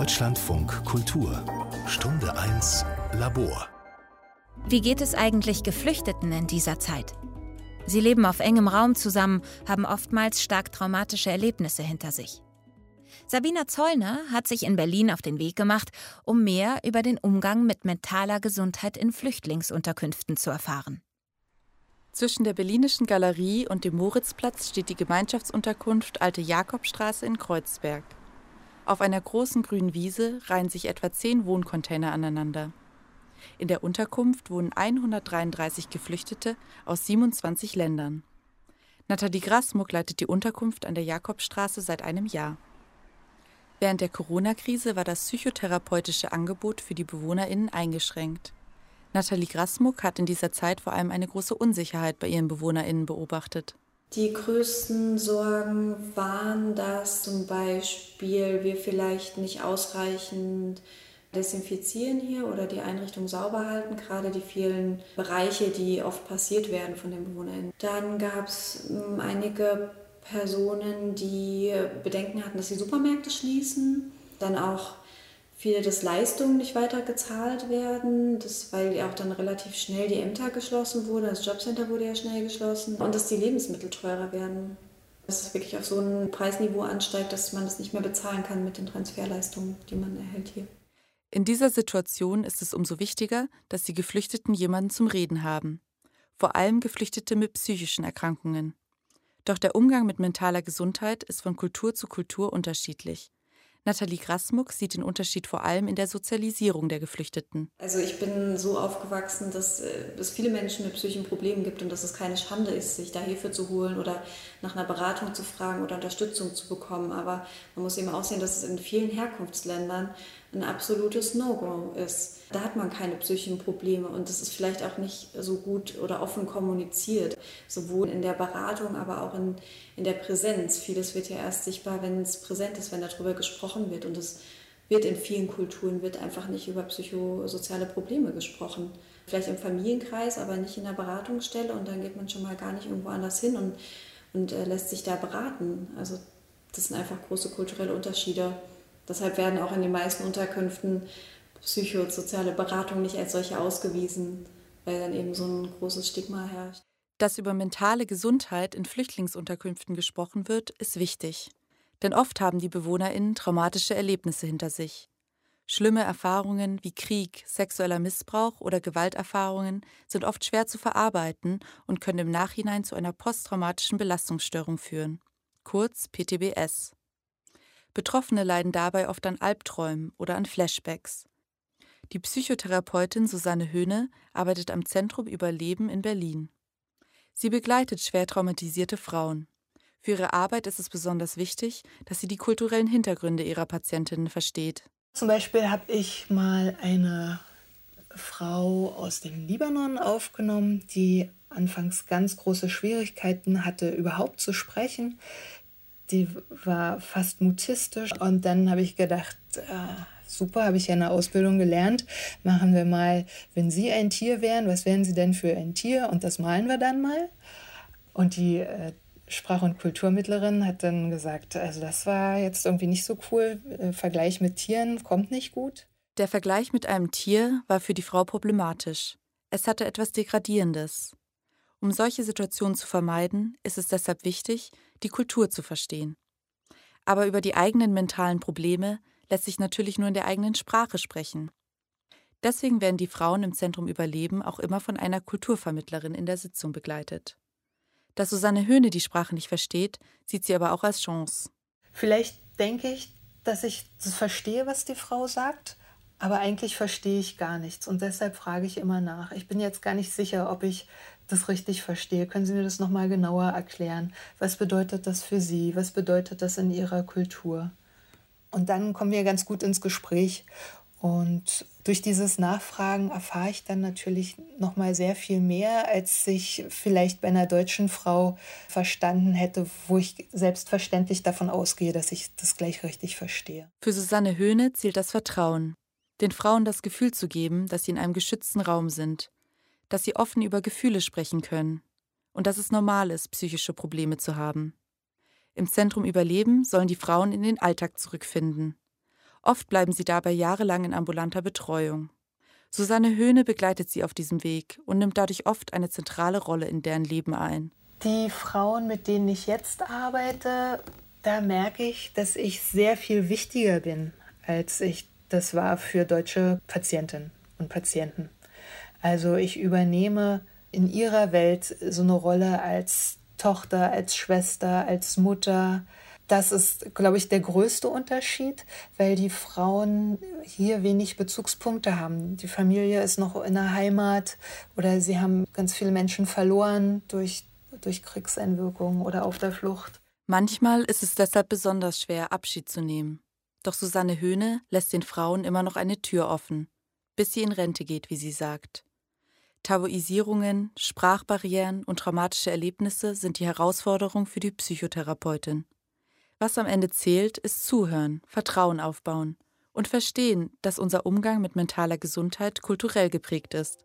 Deutschlandfunk Kultur Stunde 1 Labor Wie geht es eigentlich Geflüchteten in dieser Zeit? Sie leben auf engem Raum zusammen, haben oftmals stark traumatische Erlebnisse hinter sich. Sabina Zollner hat sich in Berlin auf den Weg gemacht, um mehr über den Umgang mit mentaler Gesundheit in Flüchtlingsunterkünften zu erfahren. Zwischen der Berlinischen Galerie und dem Moritzplatz steht die Gemeinschaftsunterkunft Alte Jakobstraße in Kreuzberg. Auf einer großen grünen Wiese reihen sich etwa zehn Wohncontainer aneinander. In der Unterkunft wohnen 133 Geflüchtete aus 27 Ländern. Nathalie Grasmuck leitet die Unterkunft an der Jakobstraße seit einem Jahr. Während der Corona-Krise war das psychotherapeutische Angebot für die BewohnerInnen eingeschränkt. Nathalie Grasmuck hat in dieser Zeit vor allem eine große Unsicherheit bei ihren BewohnerInnen beobachtet. Die größten Sorgen waren, dass zum Beispiel wir vielleicht nicht ausreichend desinfizieren hier oder die Einrichtung sauber halten, gerade die vielen Bereiche, die oft passiert werden von den BewohnerInnen. Dann gab es hm, einige Personen, die Bedenken hatten, dass die Supermärkte schließen. Dann auch viele, dass Leistungen nicht weiter gezahlt werden, das, weil ja auch dann relativ schnell die Ämter geschlossen wurden, das Jobcenter wurde ja schnell geschlossen und dass die Lebensmittel teurer werden. Dass es wirklich auf so ein Preisniveau ansteigt, dass man das nicht mehr bezahlen kann mit den Transferleistungen, die man erhält hier. In dieser Situation ist es umso wichtiger, dass die Geflüchteten jemanden zum Reden haben. Vor allem Geflüchtete mit psychischen Erkrankungen. Doch der Umgang mit mentaler Gesundheit ist von Kultur zu Kultur unterschiedlich. Nathalie Grasmuck sieht den Unterschied vor allem in der Sozialisierung der Geflüchteten. Also ich bin so aufgewachsen, dass äh, es viele Menschen mit psychischen Problemen gibt und dass es keine Schande ist, sich da Hilfe zu holen oder nach einer Beratung zu fragen oder Unterstützung zu bekommen. Aber man muss eben auch sehen, dass es in vielen Herkunftsländern ein absolutes No-Go ist. Da hat man keine psychischen Probleme und das ist vielleicht auch nicht so gut oder offen kommuniziert, sowohl in der Beratung, aber auch in, in der Präsenz. Vieles wird ja erst sichtbar, wenn es präsent ist, wenn darüber gesprochen wird und es wird in vielen Kulturen wird einfach nicht über psychosoziale Probleme gesprochen. Vielleicht im Familienkreis, aber nicht in der Beratungsstelle und dann geht man schon mal gar nicht irgendwo anders hin und, und äh, lässt sich da beraten. Also das sind einfach große kulturelle Unterschiede. Deshalb werden auch in den meisten Unterkünften psychosoziale Beratungen nicht als solche ausgewiesen, weil dann eben so ein großes Stigma herrscht. Dass über mentale Gesundheit in Flüchtlingsunterkünften gesprochen wird, ist wichtig. Denn oft haben die BewohnerInnen traumatische Erlebnisse hinter sich. Schlimme Erfahrungen wie Krieg, sexueller Missbrauch oder Gewalterfahrungen sind oft schwer zu verarbeiten und können im Nachhinein zu einer posttraumatischen Belastungsstörung führen, kurz PTBS. Betroffene leiden dabei oft an Albträumen oder an Flashbacks. Die Psychotherapeutin Susanne Höhne arbeitet am Zentrum Überleben in Berlin. Sie begleitet schwer traumatisierte Frauen. Für ihre Arbeit ist es besonders wichtig, dass sie die kulturellen Hintergründe ihrer Patientinnen versteht. Zum Beispiel habe ich mal eine Frau aus dem Libanon aufgenommen, die anfangs ganz große Schwierigkeiten hatte, überhaupt zu sprechen die war fast mutistisch. Und dann habe ich gedacht, äh, super, habe ich ja eine Ausbildung gelernt. Machen wir mal, wenn Sie ein Tier wären, was wären Sie denn für ein Tier? Und das malen wir dann mal. Und die äh, Sprach- und Kulturmittlerin hat dann gesagt, also das war jetzt irgendwie nicht so cool. Äh, Vergleich mit Tieren kommt nicht gut. Der Vergleich mit einem Tier war für die Frau problematisch. Es hatte etwas Degradierendes. Um solche Situationen zu vermeiden, ist es deshalb wichtig, die Kultur zu verstehen. Aber über die eigenen mentalen Probleme lässt sich natürlich nur in der eigenen Sprache sprechen. Deswegen werden die Frauen im Zentrum Überleben auch immer von einer Kulturvermittlerin in der Sitzung begleitet. Dass Susanne Höhne die Sprache nicht versteht, sieht sie aber auch als Chance. Vielleicht denke ich, dass ich das verstehe, was die Frau sagt, aber eigentlich verstehe ich gar nichts und deshalb frage ich immer nach. Ich bin jetzt gar nicht sicher, ob ich das richtig verstehe. Können Sie mir das nochmal genauer erklären? Was bedeutet das für Sie? Was bedeutet das in Ihrer Kultur? Und dann kommen wir ganz gut ins Gespräch. Und durch dieses Nachfragen erfahre ich dann natürlich noch mal sehr viel mehr, als ich vielleicht bei einer deutschen Frau verstanden hätte, wo ich selbstverständlich davon ausgehe, dass ich das gleich richtig verstehe. Für Susanne Höhne zählt das Vertrauen, den Frauen das Gefühl zu geben, dass sie in einem geschützten Raum sind, dass sie offen über Gefühle sprechen können und dass es normal ist, psychische Probleme zu haben. Im Zentrum Überleben sollen die Frauen in den Alltag zurückfinden. Oft bleiben sie dabei jahrelang in ambulanter Betreuung. Susanne Höhne begleitet sie auf diesem Weg und nimmt dadurch oft eine zentrale Rolle in deren Leben ein. Die Frauen, mit denen ich jetzt arbeite, da merke ich, dass ich sehr viel wichtiger bin, als ich das war für deutsche Patientinnen und Patienten. Also ich übernehme in ihrer Welt so eine Rolle als Tochter, als Schwester, als Mutter. Das ist, glaube ich, der größte Unterschied, weil die Frauen hier wenig Bezugspunkte haben. Die Familie ist noch in der Heimat oder sie haben ganz viele Menschen verloren durch, durch Kriegseinwirkungen oder auf der Flucht. Manchmal ist es deshalb besonders schwer, Abschied zu nehmen. Doch Susanne Höhne lässt den Frauen immer noch eine Tür offen, bis sie in Rente geht, wie sie sagt. Tabuisierungen, Sprachbarrieren und traumatische Erlebnisse sind die Herausforderung für die Psychotherapeutin. Was am Ende zählt, ist Zuhören, Vertrauen aufbauen und verstehen, dass unser Umgang mit mentaler Gesundheit kulturell geprägt ist.